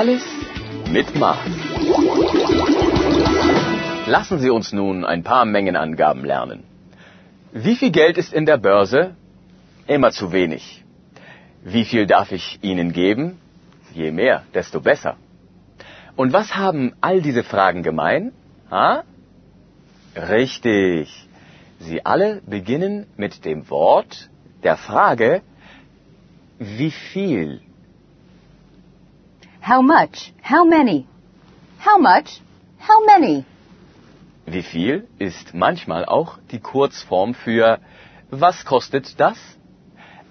Alles mit Maß. Lassen Sie uns nun ein paar Mengenangaben lernen. Wie viel Geld ist in der Börse? Immer zu wenig. Wie viel darf ich Ihnen geben? Je mehr, desto besser. Und was haben all diese Fragen gemein? Ha? Richtig. Sie alle beginnen mit dem Wort der Frage, wie viel? How much? How many? How much? How many? Wie viel ist manchmal auch die Kurzform für was kostet das?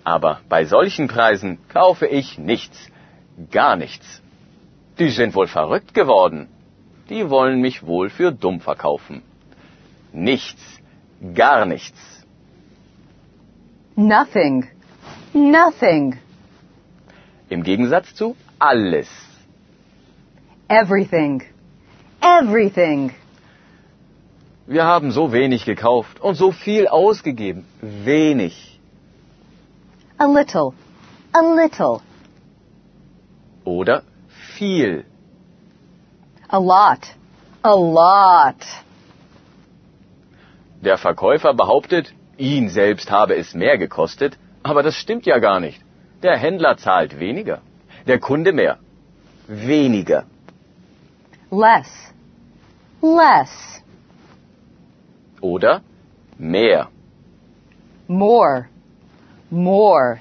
Aber bei solchen Preisen kaufe ich nichts, gar nichts. Die sind wohl verrückt geworden. Die wollen mich wohl für dumm verkaufen. Nichts, gar nichts. Nothing. Nothing. Im Gegensatz zu alles. Everything. Everything. Wir haben so wenig gekauft und so viel ausgegeben. Wenig. A little. A little. Oder viel. A lot. A lot. Der Verkäufer behauptet, ihn selbst habe es mehr gekostet, aber das stimmt ja gar nicht. Der Händler zahlt weniger, der Kunde mehr. Weniger. Less. Less. Oder mehr. More. More.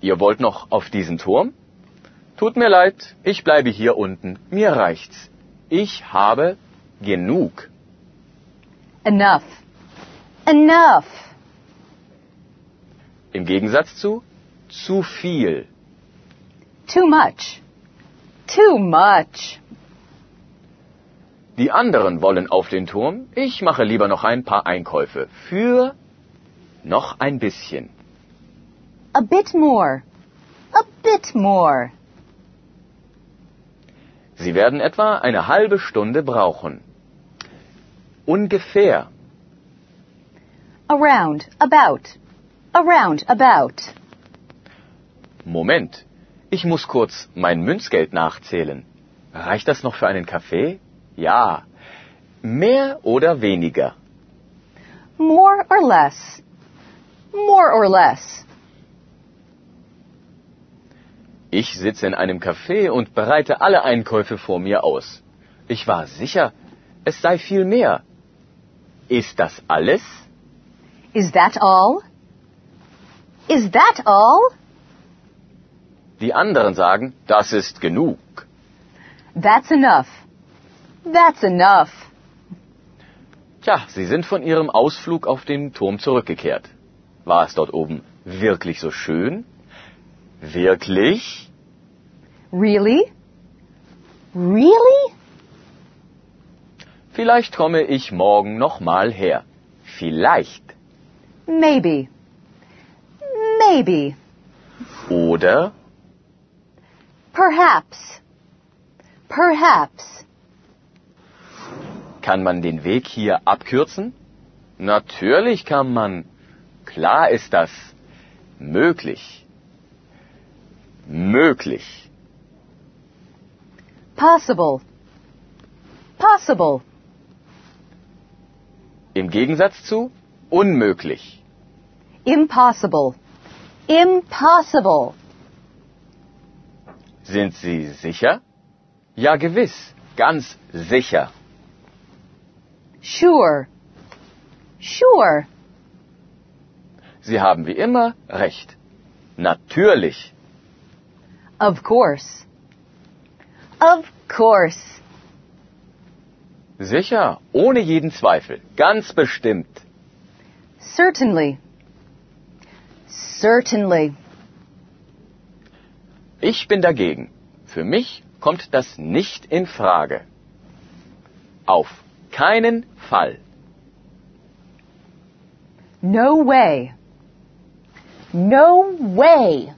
Ihr wollt noch auf diesen Turm? Tut mir leid, ich bleibe hier unten. Mir reicht's. Ich habe genug. Enough. Enough. Im Gegensatz zu zu viel. Too much. Too much. Die anderen wollen auf den Turm. Ich mache lieber noch ein paar Einkäufe. Für noch ein bisschen. A bit more. A bit more. Sie werden etwa eine halbe Stunde brauchen. Ungefähr. Around. About. Around. About. Moment. Ich muss kurz mein Münzgeld nachzählen. Reicht das noch für einen Kaffee? Ja. Mehr oder weniger? More or less. More or less. Ich sitze in einem Café und bereite alle Einkäufe vor mir aus. Ich war sicher, es sei viel mehr. Ist das alles? Is that all? Is that all? Die anderen sagen, das ist genug. That's enough. That's enough. Tja, sie sind von ihrem Ausflug auf den Turm zurückgekehrt. War es dort oben wirklich so schön? Wirklich? Really? Really? Vielleicht komme ich morgen noch mal her. Vielleicht. Maybe. Maybe. Oder Perhaps. Perhaps. kann man den Weg hier abkürzen? Natürlich kann man. Klar ist das. Möglich. Möglich. Possible. Possible. Im Gegensatz zu unmöglich. Impossible. Impossible. Sind Sie sicher? Ja, gewiss. Ganz sicher. Sure. Sure. Sie haben wie immer recht. Natürlich. Of course. Of course. Sicher, ohne jeden Zweifel. Ganz bestimmt. Certainly. Certainly. Ich bin dagegen. Für mich kommt das nicht in Frage. Auf keinen Fall. No way. No way.